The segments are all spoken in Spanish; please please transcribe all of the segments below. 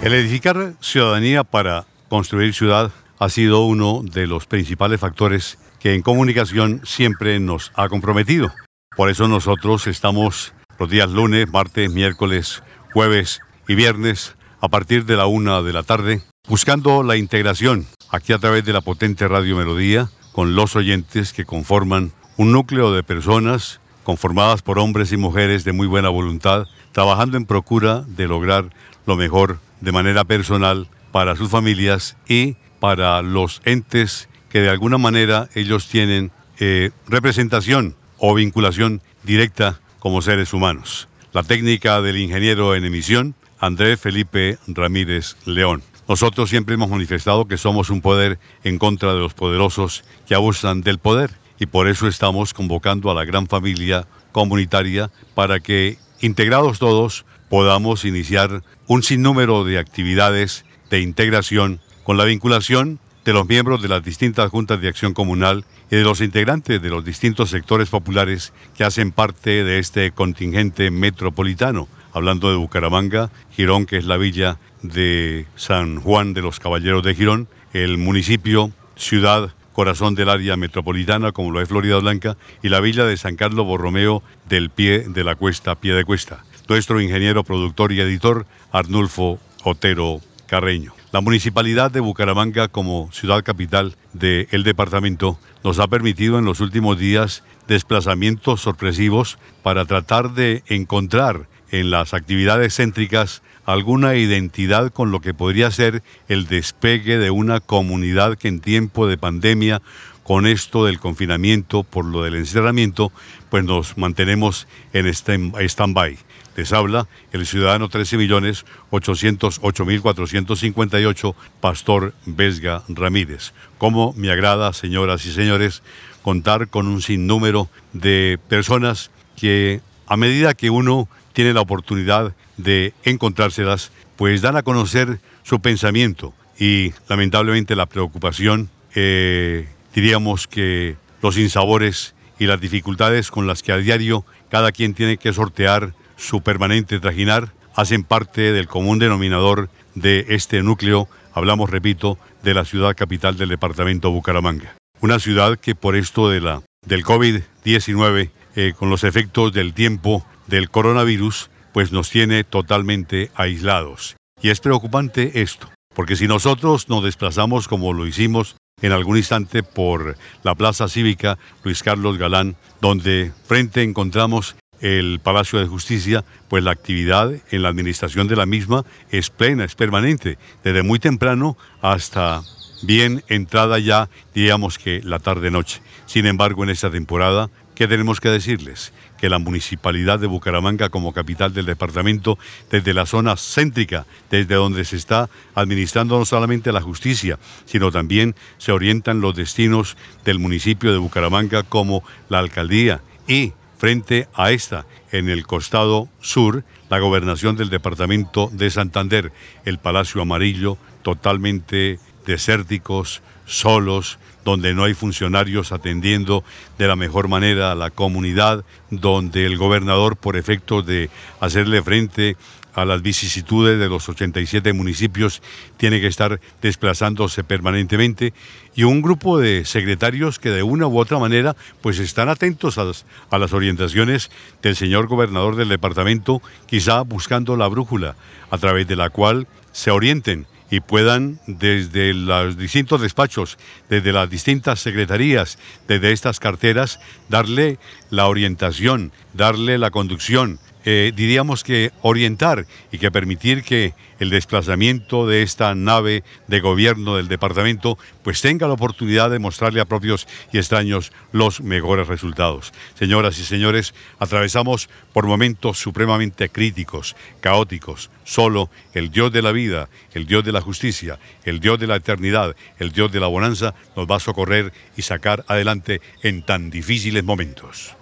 El edificar ciudadanía para construir ciudad ha sido uno de los principales factores que en comunicación siempre nos ha comprometido. Por eso nosotros estamos los días lunes, martes, miércoles, jueves y viernes a partir de la una de la tarde buscando la integración aquí a través de la potente Radio Melodía con los oyentes que conforman un núcleo de personas conformadas por hombres y mujeres de muy buena voluntad, trabajando en procura de lograr lo mejor de manera personal para sus familias y para los entes que de alguna manera ellos tienen eh, representación o vinculación directa como seres humanos. La técnica del ingeniero en emisión, Andrés Felipe Ramírez León. Nosotros siempre hemos manifestado que somos un poder en contra de los poderosos que abusan del poder y por eso estamos convocando a la gran familia comunitaria para que, integrados todos, podamos iniciar un sinnúmero de actividades de integración con la vinculación de los miembros de las distintas juntas de acción comunal y de los integrantes de los distintos sectores populares que hacen parte de este contingente metropolitano. Hablando de Bucaramanga, Girón, que es la villa de San Juan de los Caballeros de Girón, el municipio, ciudad, corazón del área metropolitana, como lo es Florida Blanca, y la villa de San Carlos Borromeo del pie de la cuesta, pie de cuesta. Nuestro ingeniero, productor y editor, Arnulfo Otero Carreño. La municipalidad de Bucaramanga como ciudad capital del departamento nos ha permitido en los últimos días desplazamientos sorpresivos para tratar de encontrar en las actividades céntricas alguna identidad con lo que podría ser el despegue de una comunidad que en tiempo de pandemia, con esto del confinamiento, por lo del encerramiento, pues nos mantenemos en stand-by. Les habla el ciudadano 13.808.458, Pastor Vesga Ramírez. Como me agrada, señoras y señores, contar con un sinnúmero de personas que a medida que uno tiene la oportunidad de encontrárselas, pues dan a conocer su pensamiento y lamentablemente la preocupación, eh, diríamos que los insabores y las dificultades con las que a diario cada quien tiene que sortear su permanente trajinar hacen parte del común denominador de este núcleo, hablamos, repito, de la ciudad capital del departamento Bucaramanga. Una ciudad que por esto de la, del COVID-19, eh, con los efectos del tiempo del coronavirus, pues nos tiene totalmente aislados. Y es preocupante esto, porque si nosotros nos desplazamos como lo hicimos en algún instante por la Plaza Cívica Luis Carlos Galán, donde frente encontramos el Palacio de Justicia, pues la actividad en la administración de la misma es plena, es permanente, desde muy temprano hasta bien entrada ya, diríamos que la tarde-noche. Sin embargo, en esta temporada, ¿qué tenemos que decirles? Que la municipalidad de Bucaramanga como capital del departamento, desde la zona céntrica, desde donde se está administrando no solamente la justicia, sino también se orientan los destinos del municipio de Bucaramanga como la alcaldía y Frente a esta, en el costado sur, la gobernación del departamento de Santander, el Palacio Amarillo, totalmente desérticos, solos, donde no hay funcionarios atendiendo de la mejor manera a la comunidad, donde el gobernador, por efecto de hacerle frente a las vicisitudes de los 87 municipios, tiene que estar desplazándose permanentemente y un grupo de secretarios que de una u otra manera pues están atentos a las, a las orientaciones del señor gobernador del departamento, quizá buscando la brújula a través de la cual se orienten y puedan desde los distintos despachos, desde las distintas secretarías, desde estas carteras, darle la orientación, darle la conducción, eh, diríamos que orientar y que permitir que el desplazamiento de esta nave de gobierno del departamento pues tenga la oportunidad de mostrarle a propios y extraños los mejores resultados. Señoras y señores, atravesamos por momentos supremamente críticos, caóticos. Solo el Dios de la vida, el Dios de la justicia, el Dios de la eternidad, el Dios de la bonanza nos va a socorrer y sacar adelante en tan difíciles momentos.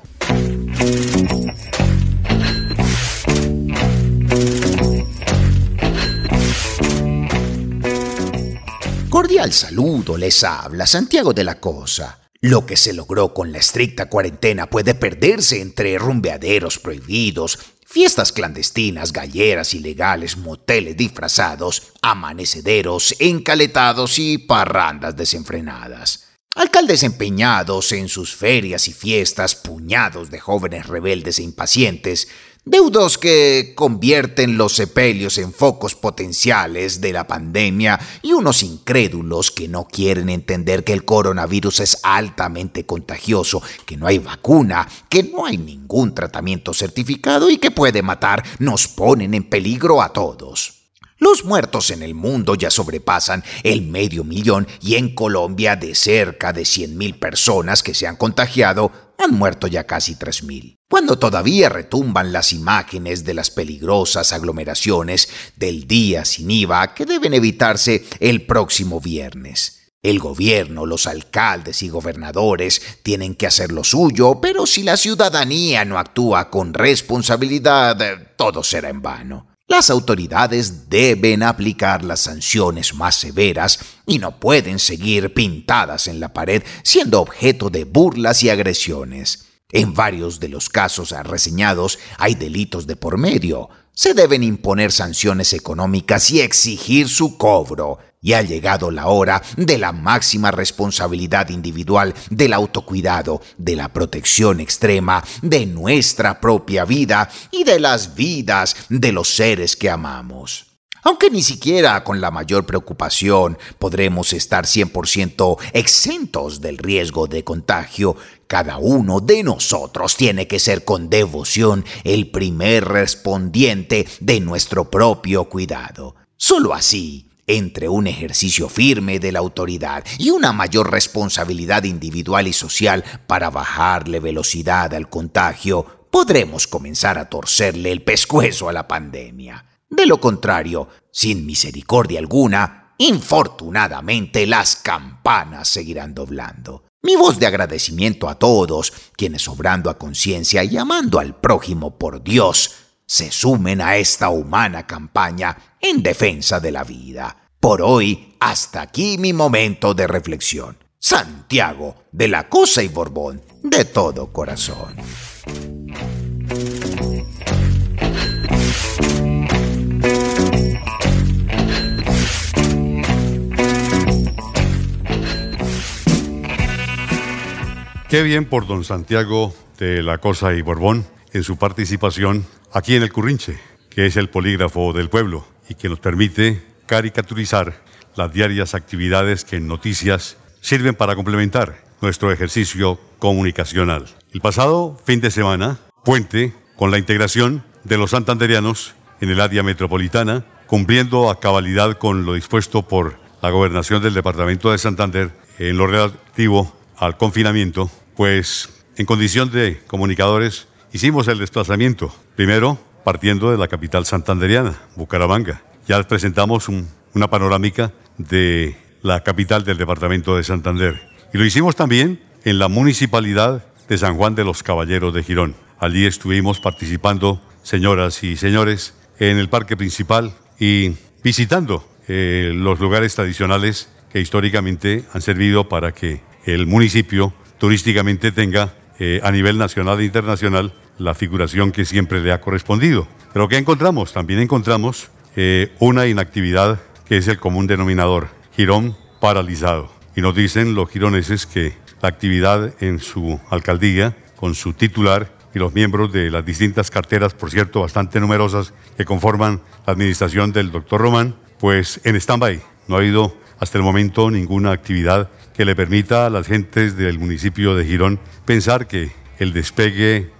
Cordial saludo les habla Santiago de la Cosa. Lo que se logró con la estricta cuarentena puede perderse entre rumbeaderos prohibidos, fiestas clandestinas, galleras ilegales, moteles disfrazados, amanecederos encaletados y parrandas desenfrenadas. Alcaldes empeñados en sus ferias y fiestas, puñados de jóvenes rebeldes e impacientes, Deudos que convierten los sepelios en focos potenciales de la pandemia y unos incrédulos que no quieren entender que el coronavirus es altamente contagioso, que no hay vacuna, que no hay ningún tratamiento certificado y que puede matar, nos ponen en peligro a todos. Los muertos en el mundo ya sobrepasan el medio millón y en Colombia de cerca de 100.000 personas que se han contagiado, han muerto ya casi 3.000. Cuando todavía retumban las imágenes de las peligrosas aglomeraciones del día sin IVA que deben evitarse el próximo viernes. El gobierno, los alcaldes y gobernadores tienen que hacer lo suyo, pero si la ciudadanía no actúa con responsabilidad, todo será en vano. Las autoridades deben aplicar las sanciones más severas y no pueden seguir pintadas en la pared siendo objeto de burlas y agresiones. En varios de los casos reseñados hay delitos de por medio. Se deben imponer sanciones económicas y exigir su cobro. Y ha llegado la hora de la máxima responsabilidad individual, del autocuidado, de la protección extrema de nuestra propia vida y de las vidas de los seres que amamos. Aunque ni siquiera con la mayor preocupación podremos estar 100% exentos del riesgo de contagio, cada uno de nosotros tiene que ser con devoción el primer respondiente de nuestro propio cuidado. Solo así entre un ejercicio firme de la autoridad y una mayor responsabilidad individual y social para bajarle velocidad al contagio, podremos comenzar a torcerle el pescuezo a la pandemia. De lo contrario, sin misericordia alguna, infortunadamente las campanas seguirán doblando. Mi voz de agradecimiento a todos quienes obrando a conciencia y amando al prójimo por Dios se sumen a esta humana campaña en defensa de la vida. Por hoy, hasta aquí mi momento de reflexión. Santiago, de la Cosa y Borbón, de todo corazón. Qué bien por don Santiago de la Cosa y Borbón en su participación aquí en el Currinche, que es el polígrafo del pueblo y que nos permite caricaturizar las diarias actividades que en noticias sirven para complementar nuestro ejercicio comunicacional. El pasado fin de semana, puente con la integración de los santanderianos en el área metropolitana, cumpliendo a cabalidad con lo dispuesto por la gobernación del departamento de Santander en lo relativo al confinamiento, pues en condición de comunicadores hicimos el desplazamiento, primero partiendo de la capital santanderiana, Bucaramanga. Ya presentamos una panorámica de la capital del departamento de Santander. Y lo hicimos también en la municipalidad de San Juan de los Caballeros de Girón. Allí estuvimos participando, señoras y señores, en el parque principal y visitando eh, los lugares tradicionales que históricamente han servido para que el municipio turísticamente tenga eh, a nivel nacional e internacional la figuración que siempre le ha correspondido. Pero ¿qué encontramos? También encontramos eh, una inactividad que es el común denominador, Girón paralizado. Y nos dicen los gironeses que la actividad en su alcaldía, con su titular y los miembros de las distintas carteras, por cierto, bastante numerosas, que conforman la administración del doctor Román, pues en stand-by. No ha habido hasta el momento ninguna actividad que le permita a las gentes del municipio de Girón pensar que el despegue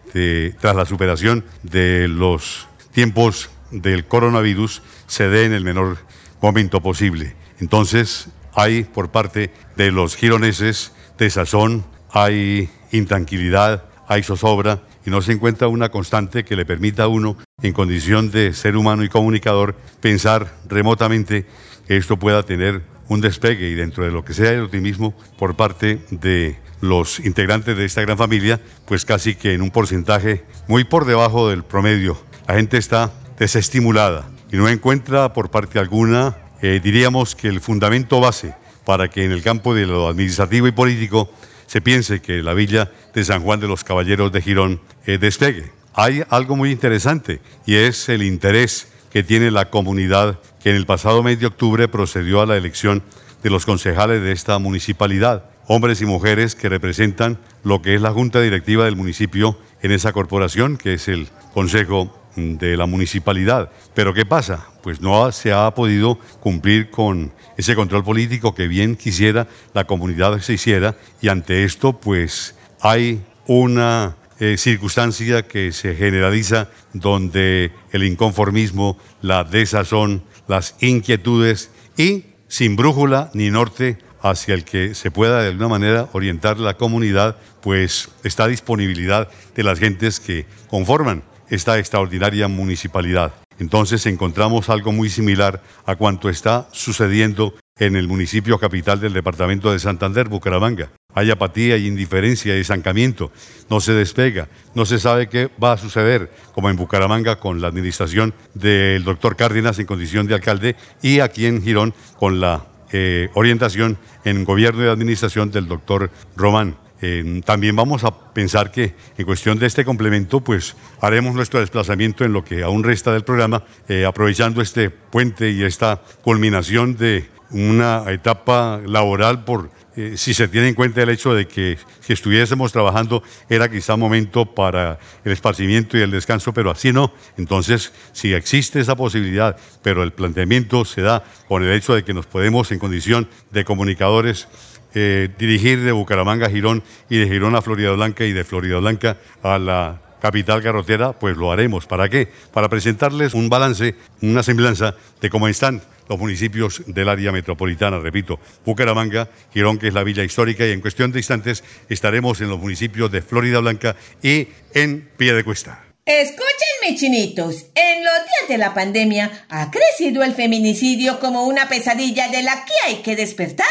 tras la superación de los tiempos del coronavirus se dé en el menor momento posible. Entonces, hay por parte de los gironeses desazón, hay intranquilidad, hay zozobra y no se encuentra una constante que le permita a uno, en condición de ser humano y comunicador, pensar remotamente que esto pueda tener un despegue y dentro de lo que sea el optimismo por parte de los integrantes de esta gran familia, pues casi que en un porcentaje muy por debajo del promedio. La gente está desestimulada y no encuentra por parte alguna, eh, diríamos que el fundamento base para que en el campo de lo administrativo y político se piense que la villa de San Juan de los Caballeros de Girón eh, despegue. Hay algo muy interesante y es el interés que tiene la comunidad que en el pasado mes de octubre procedió a la elección de los concejales de esta municipalidad, hombres y mujeres que representan lo que es la junta directiva del municipio en esa corporación, que es el Consejo de la municipalidad. Pero ¿qué pasa? Pues no se ha podido cumplir con ese control político que bien quisiera la comunidad se hiciera y ante esto pues hay una eh, circunstancia que se generaliza donde el inconformismo, la desazón, las inquietudes y sin brújula ni norte hacia el que se pueda de alguna manera orientar la comunidad, pues está disponibilidad de las gentes que conforman esta extraordinaria municipalidad. Entonces encontramos algo muy similar a cuanto está sucediendo en el municipio capital del departamento de Santander, Bucaramanga. Hay apatía, hay indiferencia, hay estancamiento, no se despega, no se sabe qué va a suceder, como en Bucaramanga con la administración del doctor Cárdenas en condición de alcalde y aquí en Girón con la eh, orientación en gobierno y administración del doctor Román. Eh, también vamos a pensar que en cuestión de este complemento, pues haremos nuestro desplazamiento en lo que aún resta del programa, eh, aprovechando este puente y esta culminación de una etapa laboral por eh, si se tiene en cuenta el hecho de que si estuviésemos trabajando era quizá momento para el esparcimiento y el descanso, pero así no. Entonces, si existe esa posibilidad, pero el planteamiento se da con el hecho de que nos podemos en condición de comunicadores eh, dirigir de Bucaramanga a Girón y de Girón a Florida Blanca y de Florida Blanca a la capital carrotera, pues lo haremos. ¿Para qué? Para presentarles un balance, una semblanza de cómo están los municipios del área metropolitana, repito, Bucaramanga, Girón, que es la villa histórica, y en cuestión de instantes estaremos en los municipios de Florida Blanca y en Cuesta. Escuchen, mis chinitos, en los días de la pandemia ha crecido el feminicidio como una pesadilla de la que hay que despertar.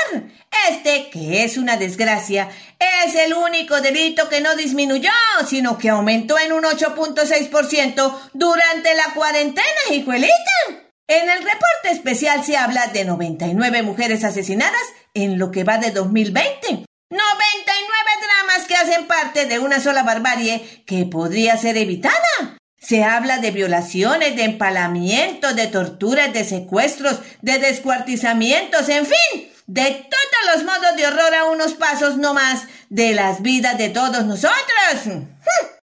Este, que es una desgracia, es el único delito que no disminuyó, sino que aumentó en un 8.6% durante la cuarentena, hijuelita. En el reporte especial se habla de 99 mujeres asesinadas en lo que va de 2020. 99 dramas que hacen parte de una sola barbarie que podría ser evitada. Se habla de violaciones, de empalamientos, de torturas, de secuestros, de descuartizamientos, en fin, de todos los modos de horror a unos pasos no más de las vidas de todos nosotros. Hm.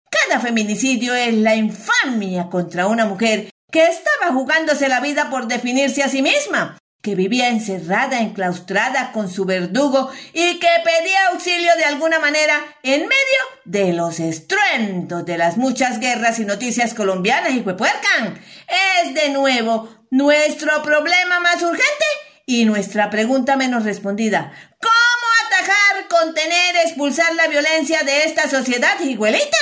Cada feminicidio es la infamia contra una mujer que estaba jugándose la vida por definirse a sí misma, que vivía encerrada, enclaustrada con su verdugo y que pedía auxilio de alguna manera en medio de los estruendos de las muchas guerras y noticias colombianas y huepuercan. Es de nuevo nuestro problema más urgente y nuestra pregunta menos respondida. ¿Cómo atajar, contener, expulsar la violencia de esta sociedad, higuelita?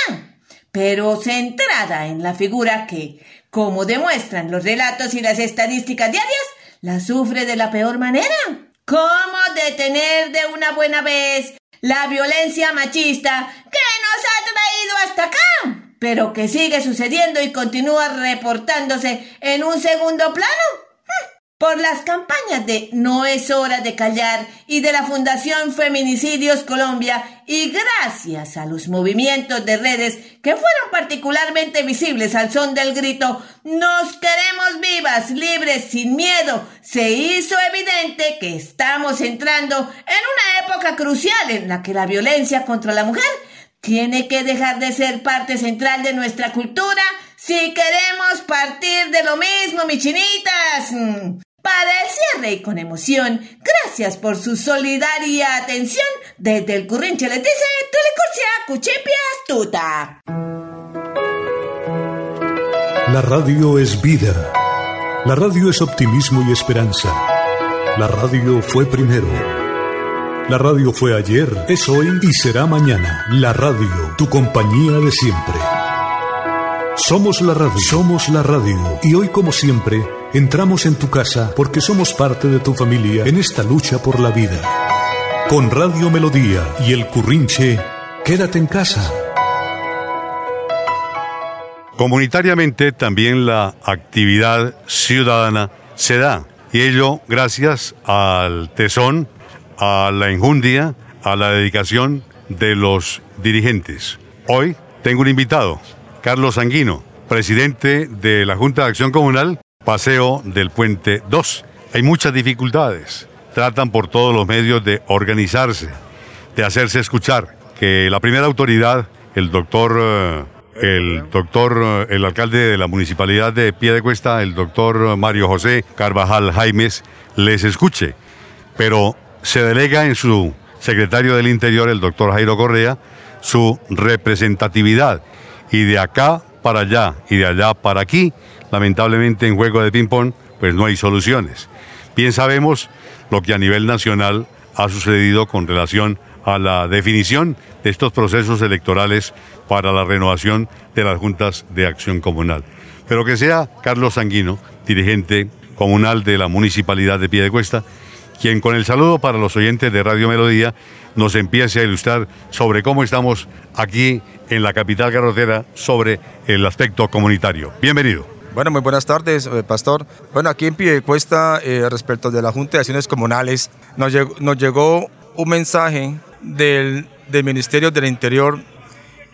Pero centrada en la figura que, como demuestran los relatos y las estadísticas diarias, la sufre de la peor manera. ¿Cómo detener de una buena vez la violencia machista que nos ha traído hasta acá, pero que sigue sucediendo y continúa reportándose en un segundo plano? Por las campañas de No es hora de callar y de la Fundación Feminicidios Colombia y gracias a los movimientos de redes que fueron particularmente visibles al son del grito Nos queremos vivas, libres, sin miedo, se hizo evidente que estamos entrando en una época crucial en la que la violencia contra la mujer tiene que dejar de ser parte central de nuestra cultura si queremos partir de lo mismo, mis chinitas. Para el cierre y con emoción, gracias por su solidaria atención. Desde el Currinche les dice Telecurcia Cuchipia Astuta. La radio es vida. La radio es optimismo y esperanza. La radio fue primero. La radio fue ayer, es hoy y será mañana. La radio, tu compañía de siempre. Somos la radio, somos la radio. Y hoy como siempre, entramos en tu casa porque somos parte de tu familia en esta lucha por la vida. Con Radio Melodía y el Currinche, quédate en casa. Comunitariamente también la actividad ciudadana se da, y ello gracias al tesón, a la enjundia, a la dedicación de los dirigentes. Hoy tengo un invitado, Carlos Sanguino, presidente de la Junta de Acción Comunal, Paseo del Puente 2. Hay muchas dificultades. Tratan por todos los medios de organizarse, de hacerse escuchar. Que la primera autoridad, el doctor eh, el doctor, el alcalde de la municipalidad de Piedecuesta, el doctor Mario José Carvajal Jaimes, les escuche. Pero se delega en su secretario del Interior, el doctor Jairo Correa, su representatividad. Y de acá para allá y de allá para aquí, lamentablemente en juego de ping-pong, pues no hay soluciones. Bien sabemos lo que a nivel nacional ha sucedido con relación a la definición de estos procesos electorales para la renovación de las juntas de acción comunal. Pero que sea Carlos Sanguino, dirigente comunal de la Municipalidad de Piedecuesta, quien con el saludo para los oyentes de Radio Melodía nos empiece a ilustrar sobre cómo estamos aquí en la capital garrotera sobre el aspecto comunitario. Bienvenido. Bueno, muy buenas tardes, eh, Pastor. Bueno, aquí en Piedecuesta, eh, respecto de la Junta de Acciones Comunales, nos llegó, nos llegó un mensaje del, del Ministerio del Interior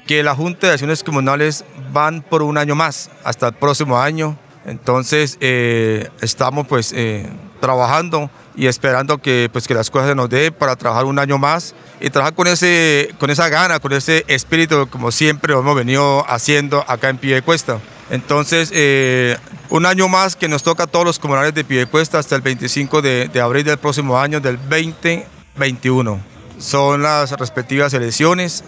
que la Junta de Acciones Comunales van por un año más, hasta el próximo año. Entonces eh, estamos pues eh, trabajando y esperando que, pues, que las cosas se nos den para trabajar un año más y trabajar con, ese, con esa gana, con ese espíritu como siempre lo hemos venido haciendo acá en Piedecuesta. Entonces, eh, un año más que nos toca a todos los comunales de Piedecuesta hasta el 25 de, abril del próximo año, del 2021 son las respectivas elecciones.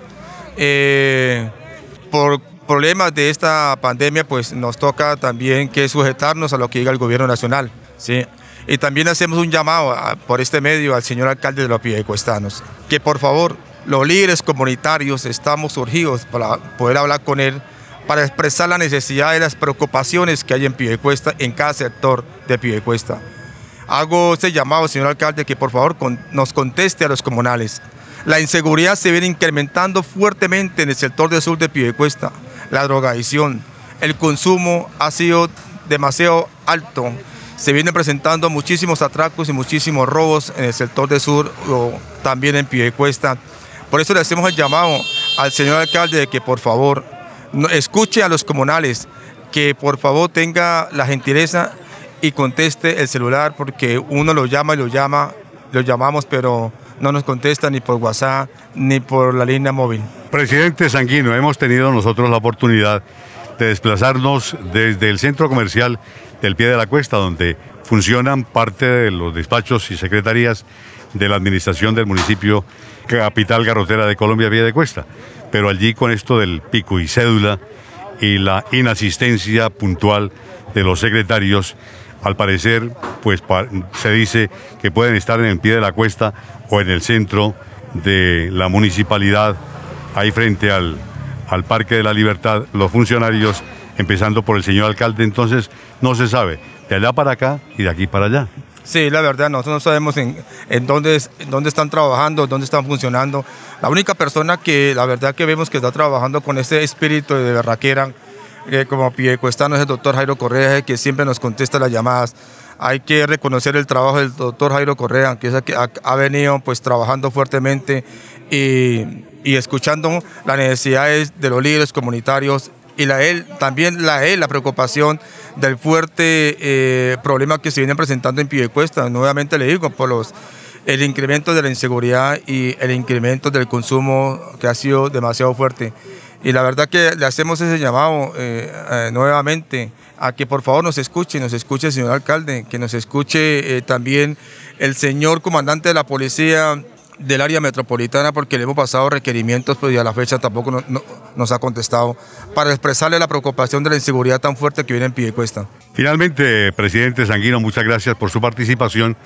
Por problemas de esta pandemia, pues nos toca también que sujetarnos a lo que diga el gobierno nacional. ¿sí? Y también hacemos un llamado por este medio al señor alcalde de los Piedecuestanos, que por favor, los líderes comunitarios estamos urgidos para poder hablar con él, para expresar la necesidad y las preocupaciones que hay en Piedecuesta, en cada sector de Piedecuesta. Hago este llamado, señor alcalde, que por favor nos conteste a los comunales. La inseguridad se viene incrementando fuertemente en el sector del sur de Piedecuesta. La drogadicción, el consumo ha sido demasiado alto. Se vienen presentando muchísimos atracos y muchísimos robos en el sector del sur o también en Piedecuesta. Por eso le hacemos el llamado al señor alcalde de que por favor escuche a los comunales, que por favor tenga la gentileza y conteste el celular porque uno lo llama y lo llama, lo llamamos, pero no nos contesta ni por WhatsApp ni por la línea móvil. Presidente Sanguino, hemos tenido nosotros la oportunidad de desplazarnos desde el centro comercial del pie de la cuesta, donde funcionan parte de los despachos y secretarías de la administración del municipio capital garrotera de Colombia, Vía de Cuesta. Pero allí con esto del pico y cédula y la inasistencia puntual de los secretarios, al parecer, pues se dice que pueden estar en el pie de la cuesta o en el centro de la municipalidad, ahí frente al, al Parque de la Libertad, los funcionarios, empezando por el señor alcalde, entonces no se sabe, de allá para acá y de aquí para allá. Sí, la verdad, nosotros no sabemos en, en dónde, dónde están trabajando, dónde están funcionando. La única persona que la verdad que vemos que está trabajando con ese espíritu de berraquera, que como piedecuestano es el doctor Jairo Correa, que siempre nos contesta las llamadas. Hay que reconocer el trabajo del doctor Jairo Correa, que, ha, venido pues trabajando fuertemente y, escuchando las necesidades de los líderes comunitarios y también la él, la preocupación del fuerte eh, problema que se viene presentando en Piedecuesta. Nuevamente le digo, por los el incremento de la inseguridad y el incremento del consumo que ha sido demasiado fuerte. Y la verdad que le hacemos ese llamado eh, eh, nuevamente a que por favor nos escuche, nos escuche el señor alcalde, que nos escuche eh, también el señor comandante de la policía del área metropolitana porque le hemos pasado requerimientos pues, y a la fecha tampoco nos ha contestado para expresarle la preocupación de la inseguridad tan fuerte que viene en Piedecuesta. Finalmente, presidente Sanguino, muchas gracias por su participación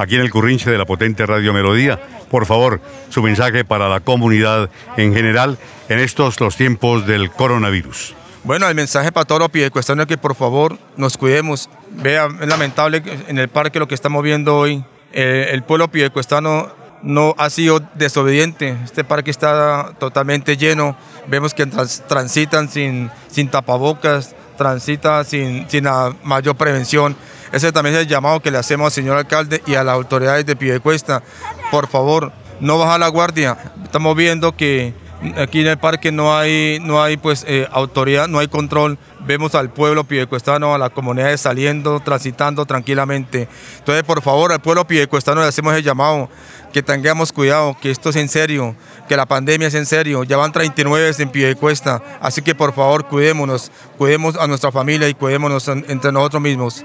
aquí en el Currinche de la potente Radio Melodía. Por favor, su mensaje para la comunidad en general en estos los tiempos del coronavirus. Bueno, el mensaje para todos los piedecuestanos es que por favor nos cuidemos. Vean, es lamentable en el parque lo que estamos viendo hoy. Eh, el pueblo piedecuestano no ha sido desobediente. Este parque está totalmente lleno. Vemos que transitan sin, sin tapabocas, transitan sin, sin la mayor prevención. Ese también es el llamado que le hacemos al señor alcalde y a las autoridades de Piedecuesta. Por favor, no bajar la guardia. Estamos viendo que aquí en el parque no hay, no hay pues eh, autoridad, no hay control. Vemos al pueblo piedecuestano, a las comunidades saliendo, transitando tranquilamente. Entonces, por favor, al pueblo piedecuestano le hacemos el llamado que tengamos cuidado, que esto es en serio, que la pandemia es en serio. Ya van 39 en Piedecuesta, así que por favor cuidémonos, cuidemos a nuestra familia y cuidémonos entre nosotros mismos.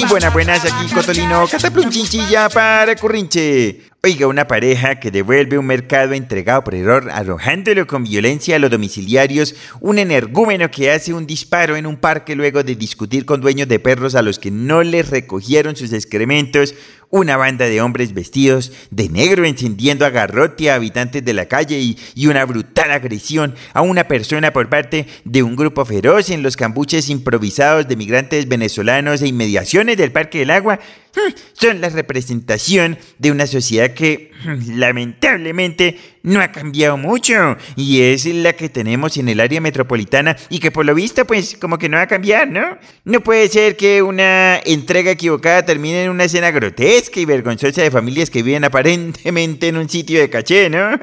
buenas, buenas, aquí Cotolino, Cataplum Chinchilla para Currinche. Oiga, una pareja que devuelve un mercado entregado por error arrojándolo con violencia a los domiciliarios, un energúmeno que hace un disparo en un parque luego de discutir con dueños de perros a los que no les recogieron sus excrementos, una banda de hombres vestidos de negro encendiendo a garrote a habitantes de la calle y, y, una brutal agresión a una persona por parte de un grupo feroz en los cambuches improvisados de migrantes venezolanos e inmediaciones del Parque del Agua hmm, son la representación de una sociedad que hmm, lamentablemente no ha cambiado mucho y es la que tenemos en el área metropolitana y que por lo visto pues como que no va a cambiar, ¿no? No puede ser que una entrega equivocada termine en una escena grotesca y vergonzosa de familias que viven aparentemente en un sitio de caché, ¿no?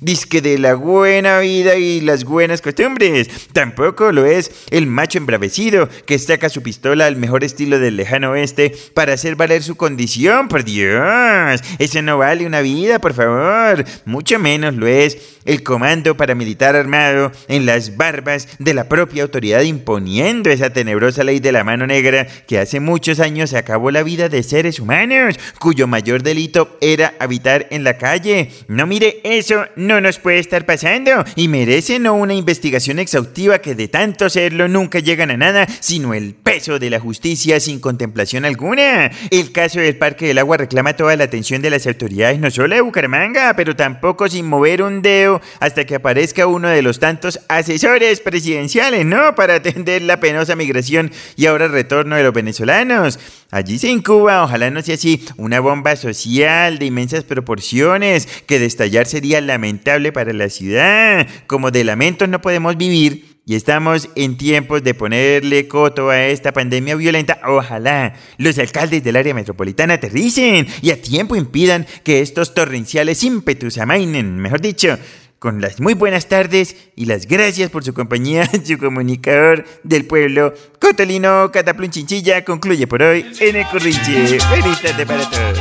Disque de la buena vida y las buenas costumbres. Tampoco lo es el macho embravecido que saca su pistola al mejor estilo del lejano oeste para hacer valer su condición, por Dios. Eso no vale una vida, por favor. Mucho menos lo es el comando paramilitar armado en las barbas de la propia autoridad imponiendo esa tenebrosa ley de la mano negra que hace muchos años acabó la vida de seres humanos, cuyo mayor delito era habitar en la calle. No mire, eso no nos puede estar pasando y merece no una investigación exhaustiva que de tanto serlo nunca llegan a nada, sino el peso de la justicia sin contemplación alguna. El caso del Parque del Agua reclama toda la atención de las autoridades, no solo de Bucaramanga, pero tampoco sin mover un dedo hasta que aparezca uno de los tantos asesores presidenciales, ¿no? Para atender la penosa migración y ahora retorno de los venezolanos. Allí se incuba, ojalá no sea así, una bomba social de inmensas proporciones, que de estallar sería lamentable para la ciudad. Como de lamentos no podemos vivir, y estamos en tiempos de ponerle coto a esta pandemia violenta, ojalá los alcaldes del área metropolitana aterricen y a tiempo impidan que estos torrenciales ímpetus amainen, mejor dicho, con las muy buenas tardes y las gracias por su compañía, su comunicador del pueblo, Cotolino Cataplun Chinchilla, concluye por hoy en el Corrinche. Feliz tarde para todos.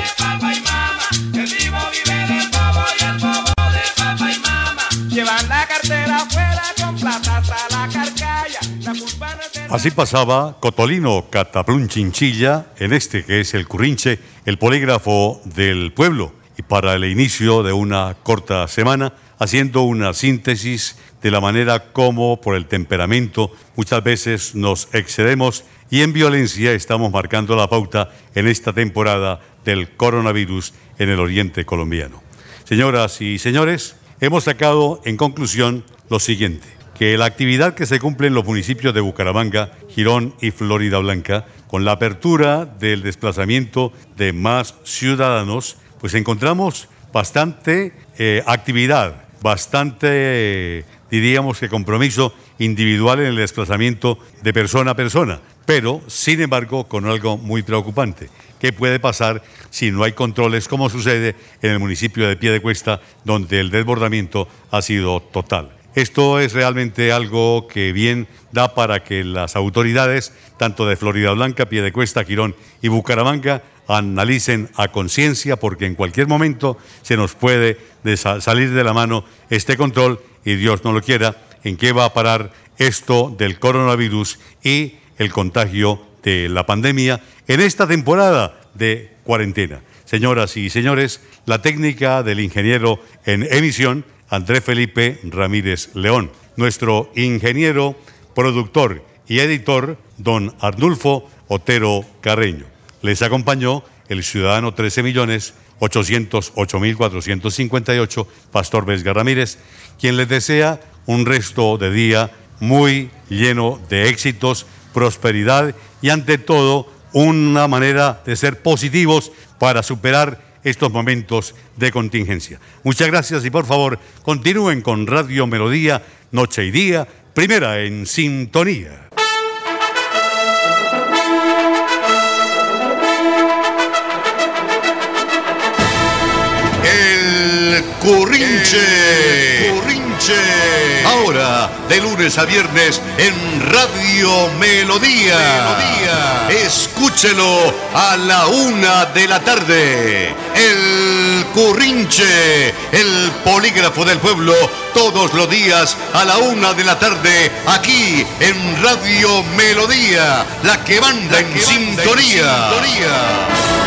Así pasaba Cotolino Cataplún Chinchilla en este que es el Currinche, el polígrafo del pueblo, y para el inicio de una corta semana, haciendo una síntesis de la manera como por el temperamento muchas veces nos excedemos y en violencia estamos marcando la pauta en esta temporada del coronavirus en el oriente colombiano. Señoras y señores, hemos sacado en conclusión lo siguiente que la actividad que se cumple en los municipios de Bucaramanga, Girón y Florida Blanca, con la apertura del desplazamiento de más ciudadanos, pues encontramos bastante eh, actividad, bastante, diríamos que compromiso individual en el desplazamiento de persona a persona, pero sin embargo con algo muy preocupante. ¿Qué puede pasar si no hay controles, como sucede en el municipio de Piedecuesta, donde el desbordamiento ha sido total? Esto es realmente algo que bien da para que las autoridades, tanto de Florida Blanca, Piedecuesta, Quirón y Bucaramanga, analicen a conciencia porque en cualquier momento se nos puede salir de la mano este control y Dios no lo quiera, en qué va a parar esto del coronavirus y el contagio de la pandemia en esta temporada de cuarentena. Señoras y señores, la técnica del ingeniero en emisión, André Felipe Ramírez León. Nuestro ingeniero, productor y editor, don Arnulfo Otero Carreño. Les acompañó el ciudadano 13 millones 808.458, Pastor Vesga Ramírez, quien les desea un resto de día muy lleno de éxitos, prosperidad y ante todo una manera de ser positivos para superar estos momentos de contingencia. Muchas gracias y por favor continúen con Radio Melodía, Noche y Día, primera en sintonía. El Currinche. Currinche. De lunes a viernes en Radio Melodía. Melodía. Escúchelo a la una de la tarde. El Currinche, el polígrafo del pueblo, todos los días a la una de la tarde, aquí en Radio Melodía, la que manda, en, sintonía. en sintonía.